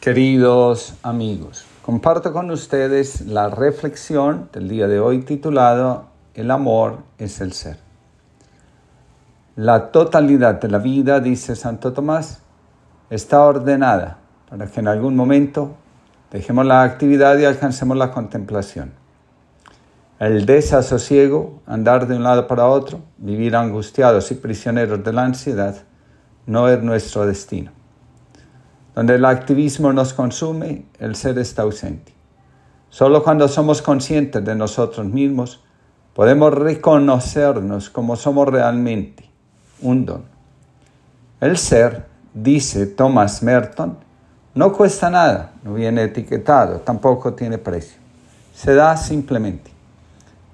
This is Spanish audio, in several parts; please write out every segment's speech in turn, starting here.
Queridos amigos, comparto con ustedes la reflexión del día de hoy titulado El amor es el ser. La totalidad de la vida, dice Santo Tomás, está ordenada para que en algún momento dejemos la actividad y alcancemos la contemplación. El desasosiego, andar de un lado para otro, vivir angustiados y prisioneros de la ansiedad, no es nuestro destino. Donde el activismo nos consume, el ser está ausente. Solo cuando somos conscientes de nosotros mismos, podemos reconocernos como somos realmente, un don. El ser, dice Thomas Merton, no cuesta nada, no viene etiquetado, tampoco tiene precio. Se da simplemente.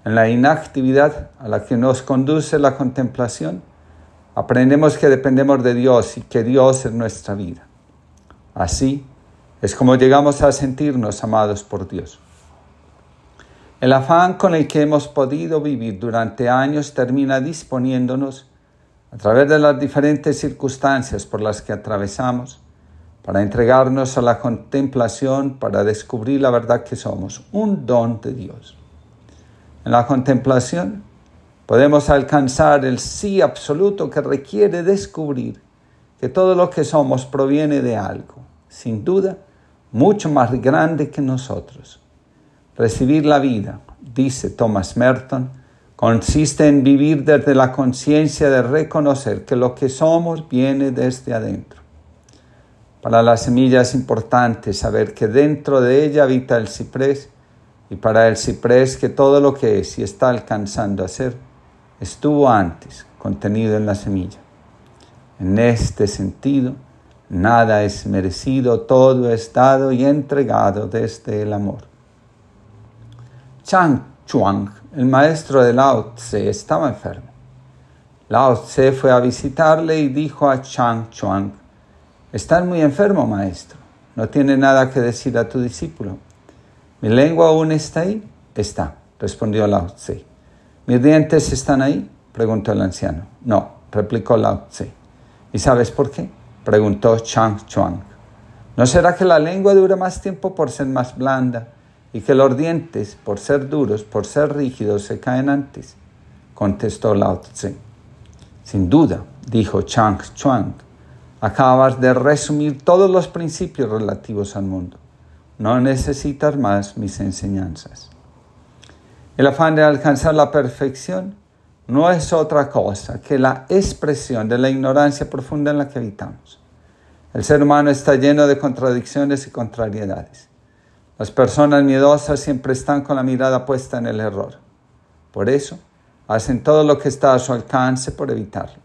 En la inactividad a la que nos conduce la contemplación, aprendemos que dependemos de Dios y que Dios es nuestra vida. Así es como llegamos a sentirnos amados por Dios. El afán con el que hemos podido vivir durante años termina disponiéndonos, a través de las diferentes circunstancias por las que atravesamos, para entregarnos a la contemplación, para descubrir la verdad que somos, un don de Dios. En la contemplación podemos alcanzar el sí absoluto que requiere descubrir que todo lo que somos proviene de algo, sin duda, mucho más grande que nosotros. Recibir la vida, dice Thomas Merton, consiste en vivir desde la conciencia de reconocer que lo que somos viene desde adentro. Para la semilla es importante saber que dentro de ella habita el ciprés y para el ciprés que todo lo que es y está alcanzando a ser estuvo antes contenido en la semilla. En este sentido, nada es merecido, todo es dado y entregado desde el amor. Chang Chuang, el maestro de Lao Tse, estaba enfermo. Lao Tse fue a visitarle y dijo a Chang Chuang, Estás muy enfermo, maestro. No tiene nada que decir a tu discípulo. ¿Mi lengua aún está ahí? Está, respondió Lao Tse. ¿Mis dientes están ahí? preguntó el anciano. No, replicó Lao Tse. ¿Y sabes por qué? Preguntó Chang Chuang. ¿No será que la lengua dura más tiempo por ser más blanda y que los dientes, por ser duros, por ser rígidos, se caen antes? contestó Lao Tse. Sin duda, dijo Chang Chuang, acabas de resumir todos los principios relativos al mundo. No necesitas más mis enseñanzas. El afán de alcanzar la perfección no es otra cosa que la expresión de la ignorancia profunda en la que habitamos. El ser humano está lleno de contradicciones y contrariedades. Las personas miedosas siempre están con la mirada puesta en el error. Por eso, hacen todo lo que está a su alcance por evitarlo.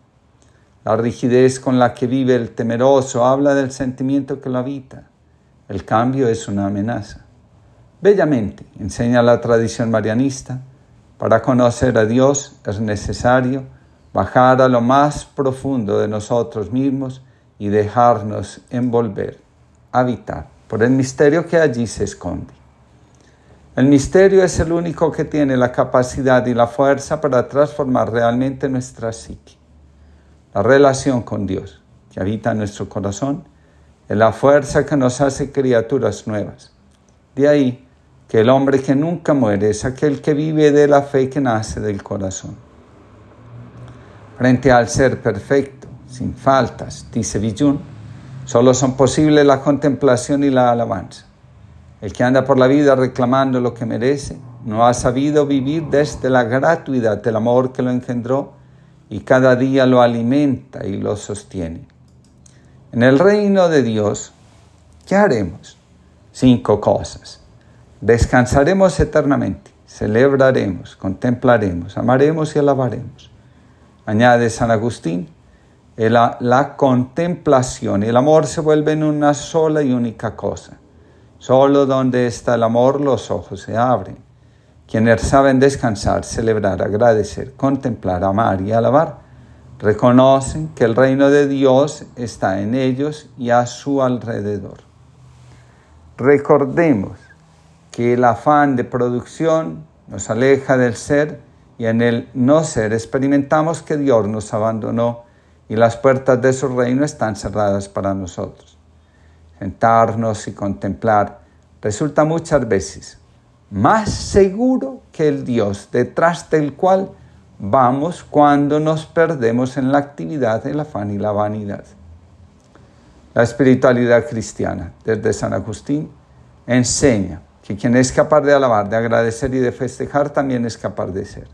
La rigidez con la que vive el temeroso habla del sentimiento que lo habita. El cambio es una amenaza. Bellamente enseña la tradición marianista para conocer a Dios es necesario bajar a lo más profundo de nosotros mismos y dejarnos envolver, habitar por el misterio que allí se esconde. El misterio es el único que tiene la capacidad y la fuerza para transformar realmente nuestra psique. La relación con Dios que habita en nuestro corazón es la fuerza que nos hace criaturas nuevas. De ahí que el hombre que nunca muere es aquel que vive de la fe que nace del corazón. Frente al ser perfecto, sin faltas, dice Villun, solo son posibles la contemplación y la alabanza. El que anda por la vida reclamando lo que merece, no ha sabido vivir desde la gratuidad del amor que lo engendró y cada día lo alimenta y lo sostiene. En el reino de Dios, ¿qué haremos? Cinco cosas. Descansaremos eternamente, celebraremos, contemplaremos, amaremos y alabaremos. Añade San Agustín, la, la contemplación y el amor se vuelven una sola y única cosa. Solo donde está el amor los ojos se abren. Quienes saben descansar, celebrar, agradecer, contemplar, amar y alabar, reconocen que el reino de Dios está en ellos y a su alrededor. Recordemos que el afán de producción nos aleja del ser y en el no ser experimentamos que Dios nos abandonó y las puertas de su reino están cerradas para nosotros. sentarnos y contemplar, resulta muchas veces más seguro que el Dios detrás del cual vamos cuando nos perdemos en la actividad, el afán y la vanidad. La espiritualidad cristiana, desde San Agustín, enseña que quien es capaz de alabar, de agradecer y de festejar también es capaz de ser.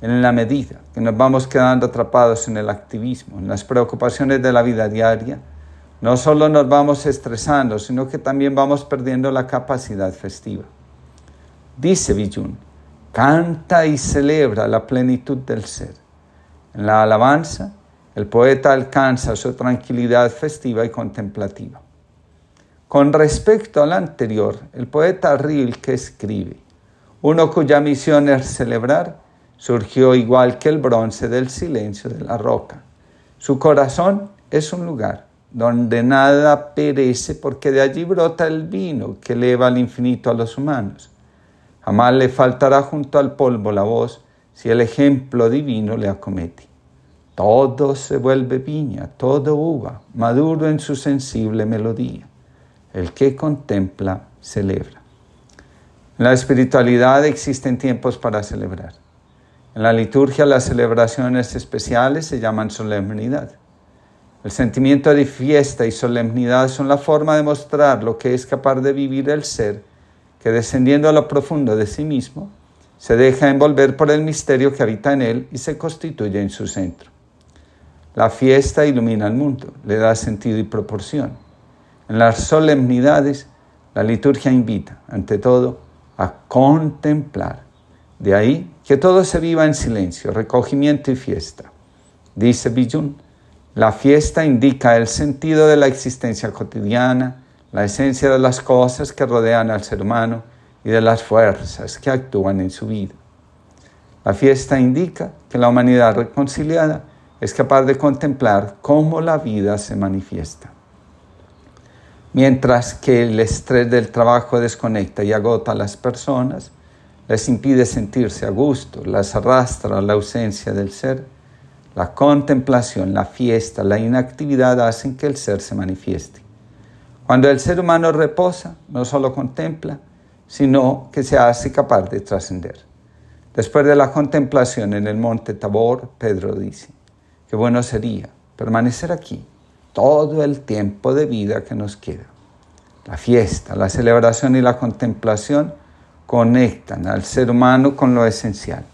En la medida que nos vamos quedando atrapados en el activismo, en las preocupaciones de la vida diaria, no solo nos vamos estresando, sino que también vamos perdiendo la capacidad festiva. Dice Villun, canta y celebra la plenitud del ser. En la alabanza, el poeta alcanza su tranquilidad festiva y contemplativa. Con respecto al anterior, el poeta Rilke escribe, uno cuya misión es celebrar, surgió igual que el bronce del silencio de la roca. Su corazón es un lugar donde nada perece porque de allí brota el vino que eleva al infinito a los humanos. Jamás le faltará junto al polvo la voz si el ejemplo divino le acomete. Todo se vuelve viña, todo uva, maduro en su sensible melodía. El que contempla, celebra. En la espiritualidad existen tiempos para celebrar. En la liturgia las celebraciones especiales se llaman solemnidad. El sentimiento de fiesta y solemnidad son la forma de mostrar lo que es capaz de vivir el ser que descendiendo a lo profundo de sí mismo, se deja envolver por el misterio que habita en él y se constituye en su centro. La fiesta ilumina el mundo, le da sentido y proporción. En las solemnidades, la liturgia invita, ante todo, a contemplar. De ahí que todo se viva en silencio, recogimiento y fiesta. Dice Billun, la fiesta indica el sentido de la existencia cotidiana, la esencia de las cosas que rodean al ser humano y de las fuerzas que actúan en su vida. La fiesta indica que la humanidad reconciliada es capaz de contemplar cómo la vida se manifiesta. Mientras que el estrés del trabajo desconecta y agota a las personas, les impide sentirse a gusto, las arrastra a la ausencia del ser, la contemplación, la fiesta, la inactividad hacen que el ser se manifieste. Cuando el ser humano reposa, no solo contempla, sino que se hace capaz de trascender. Después de la contemplación en el monte Tabor, Pedro dice, qué bueno sería permanecer aquí todo el tiempo de vida que nos queda. La fiesta, la celebración y la contemplación conectan al ser humano con lo esencial,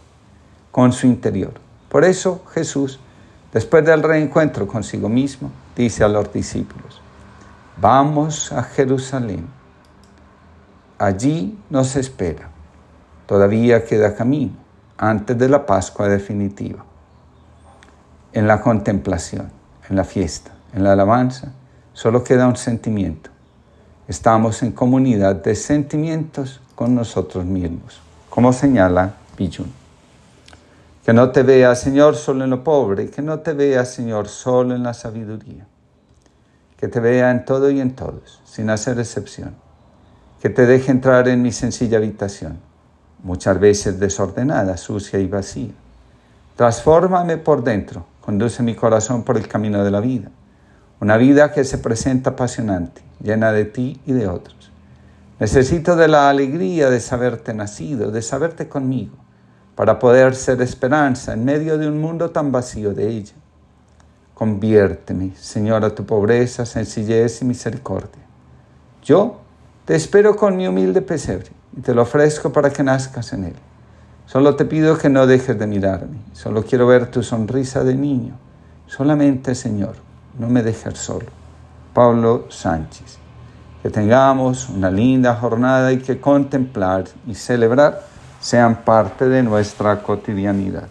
con su interior. Por eso Jesús, después del reencuentro consigo mismo, dice a los discípulos, Vamos a Jerusalén. Allí nos espera. Todavía queda camino antes de la Pascua definitiva. En la contemplación, en la fiesta, en la alabanza, solo queda un sentimiento. Estamos en comunidad de sentimientos con nosotros mismos, como señala Pijun. Que no te vea, Señor, solo en lo pobre, que no te vea, Señor, solo en la sabiduría que te vea en todo y en todos, sin hacer excepción, que te deje entrar en mi sencilla habitación, muchas veces desordenada, sucia y vacía. Transfórmame por dentro, conduce mi corazón por el camino de la vida, una vida que se presenta apasionante, llena de ti y de otros. Necesito de la alegría de saberte nacido, de saberte conmigo, para poder ser esperanza en medio de un mundo tan vacío de ella. Conviérteme, Señor, a tu pobreza, sencillez y misericordia. Yo te espero con mi humilde pesebre y te lo ofrezco para que nazcas en él. Solo te pido que no dejes de mirarme. Solo quiero ver tu sonrisa de niño. Solamente, Señor, no me dejes solo. Pablo Sánchez. Que tengamos una linda jornada y que contemplar y celebrar sean parte de nuestra cotidianidad.